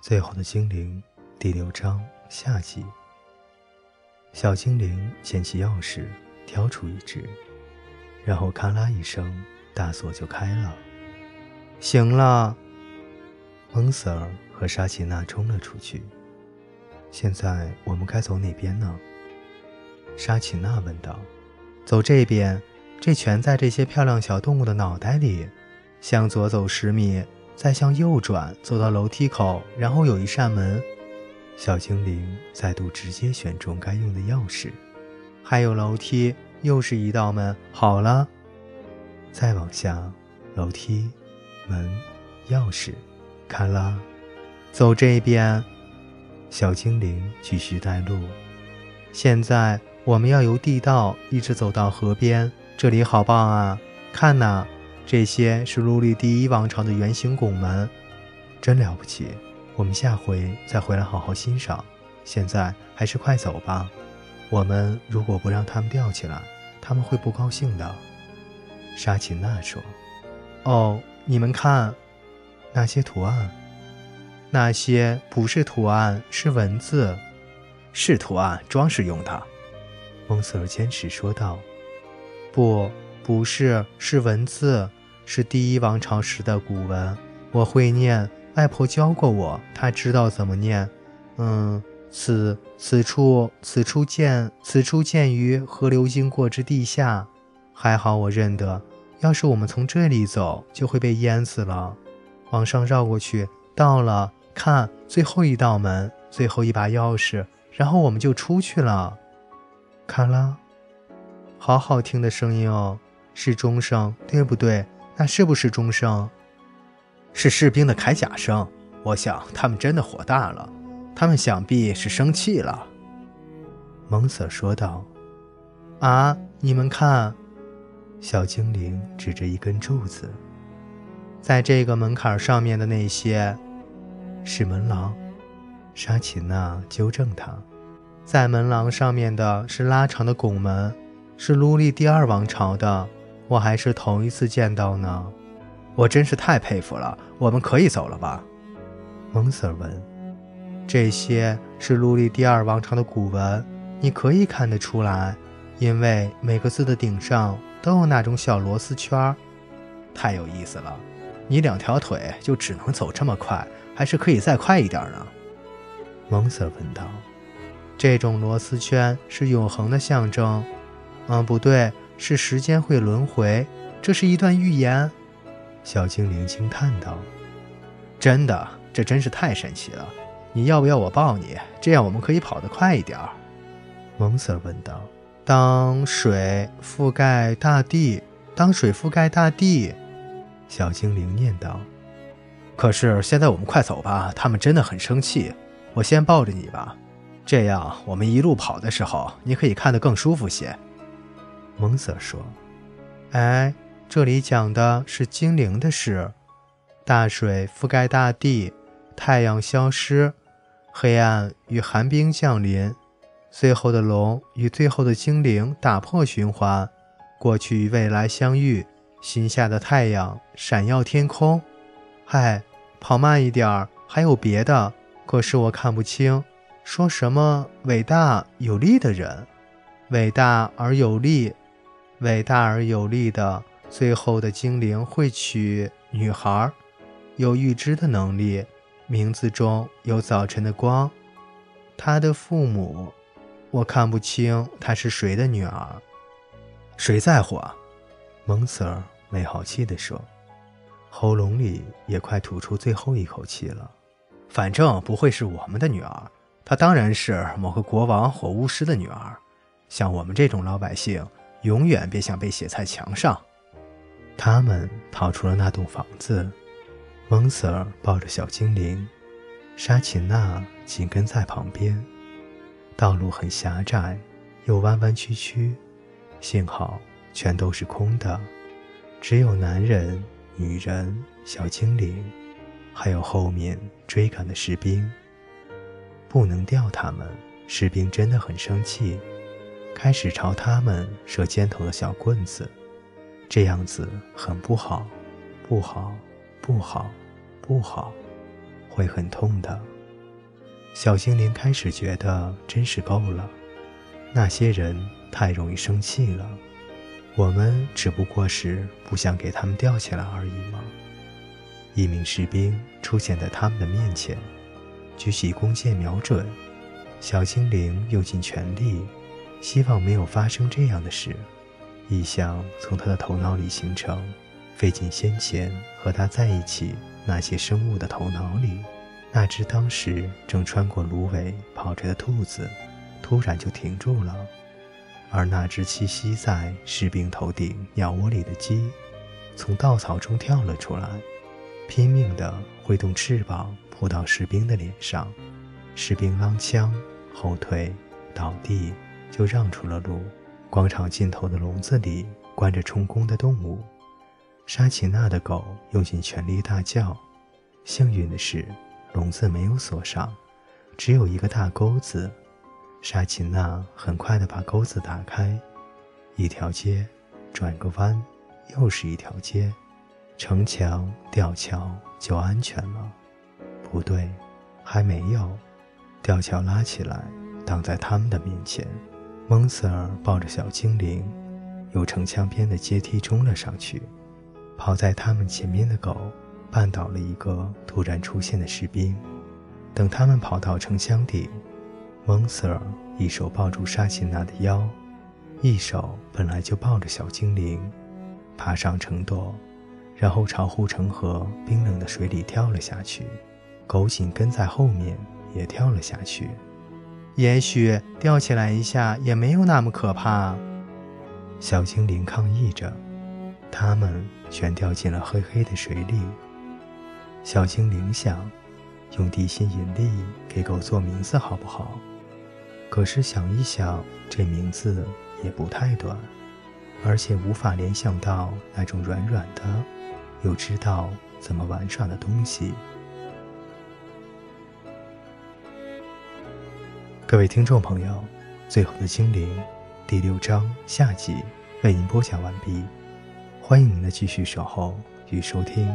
最后的精灵第六章下集。小精灵捡起钥匙，挑出一只，然后咔啦一声，大锁就开了。行了，蒙 Sir 和沙琪娜冲了出去。现在我们该走哪边呢？沙琪娜问道。走这边，这全在这些漂亮小动物的脑袋里。向左走十米。再向右转，走到楼梯口，然后有一扇门。小精灵再度直接选中该用的钥匙。还有楼梯，又是一道门。好了，再往下，楼梯、门、钥匙，卡拉，走这边。小精灵继续带路。现在我们要由地道一直走到河边。这里好棒啊！看呐。这些是陆地第一王朝的圆形拱门，真了不起。我们下回再回来好好欣赏。现在还是快走吧。我们如果不让他们吊起来，他们会不高兴的。沙琴娜说：“哦，你们看，那些图案，那些不是图案，是文字，是图案，装饰用的。”蒙瑟尔坚持说道：“不，不是，是文字。”是第一王朝时的古文，我会念，外婆教过我，她知道怎么念。嗯，此此处此处见此处见于河流经过之地下，还好我认得。要是我们从这里走，就会被淹死了。往上绕过去，到了，看最后一道门，最后一把钥匙，然后我们就出去了。卡拉，好好听的声音哦，是钟声，对不对？那是不是钟声？是士兵的铠甲声。我想他们真的火大了，他们想必是生气了。蒙瑟说道。“啊，你们看！”小精灵指着一根柱子，在这个门槛上面的那些是门廊。沙琴娜纠正他，在门廊上面的是拉长的拱门，是卢利第二王朝的。我还是头一次见到呢，我真是太佩服了。我们可以走了吧？蒙 Sir 问。这些是陆地第二王朝的古文，你可以看得出来，因为每个字的顶上都有那种小螺丝圈。太有意思了！你两条腿就只能走这么快，还是可以再快一点呢？蒙 Sir 问道。这种螺丝圈是永恒的象征。嗯，不对。是时间会轮回，这是一段预言。小精灵惊叹道：“真的，这真是太神奇了！你要不要我抱你？这样我们可以跑得快一点。”蒙 Sir 问道。“当水覆盖大地，当水覆盖大地。”小精灵念道。“可是现在我们快走吧，他们真的很生气。我先抱着你吧，这样我们一路跑的时候，你可以看得更舒服些。”蒙瑟说：“哎，这里讲的是精灵的事。大水覆盖大地，太阳消失，黑暗与寒冰降临。最后的龙与最后的精灵打破循环，过去与未来相遇。新下的太阳闪耀天空。嗨，跑慢一点儿，还有别的，可是我看不清。说什么伟大有力的人，伟大而有力。”伟大而有力的最后的精灵会娶女孩，有预知的能力，名字中有早晨的光。他的父母，我看不清他是谁的女儿。谁在乎啊？蒙 Sir 没好气地说，喉咙里也快吐出最后一口气了。反正不会是我们的女儿，她当然是某个国王或巫师的女儿。像我们这种老百姓。永远别想被写在墙上。他们逃出了那栋房子。蒙 Sir 抱着小精灵，沙琴娜紧跟在旁边。道路很狭窄，又弯弯曲曲，幸好全都是空的，只有男人、女人、小精灵，还有后面追赶的士兵。不能掉他们，士兵真的很生气。开始朝他们射尖头的小棍子，这样子很不好，不好，不好，不好。会很痛的。小精灵开始觉得真是够了，那些人太容易生气了。我们只不过是不想给他们吊起来而已吗？一名士兵出现在他们的面前，举起弓箭瞄准。小精灵用尽全力，希望没有发生这样的事。意象从他的头脑里形成，飞进先前和他在一起那些生物的头脑里。那只当时正穿过芦苇跑着的兔子，突然就停住了；而那只栖息在士兵头顶鸟窝里的鸡，从稻草中跳了出来，拼命地挥动翅膀扑到士兵的脸上。士兵踉跄后退，倒地，就让出了路。广场尽头的笼子里关着充公的动物。沙琪娜的狗用尽全力大叫。幸运的是，笼子没有锁上，只有一个大钩子。沙琪娜很快地把钩子打开。一条街，转个弯，又是一条街。城墙、吊桥就安全了？不对，还没有。吊桥拉起来，挡在他们的面前。蒙瑟尔抱着小精灵，由城墙边的阶梯冲了上去。跑在他们前面的狗绊倒了一个突然出现的士兵。等他们跑到城墙顶，蒙瑟尔一手抱住沙琪娜的腰，一手本来就抱着小精灵，爬上城垛，然后朝护城河冰冷的水里跳了下去。狗紧跟在后面。也跳了下去，也许吊起来一下也没有那么可怕。小精灵抗议着，他们全掉进了黑黑的水里。小精灵想，用地心引力给狗做名字好不好？可是想一想，这名字也不太短，而且无法联想到那种软软的，又知道怎么玩耍的东西。各位听众朋友，《最后的精灵》第六章下集为您播讲完毕，欢迎您的继续守候与收听。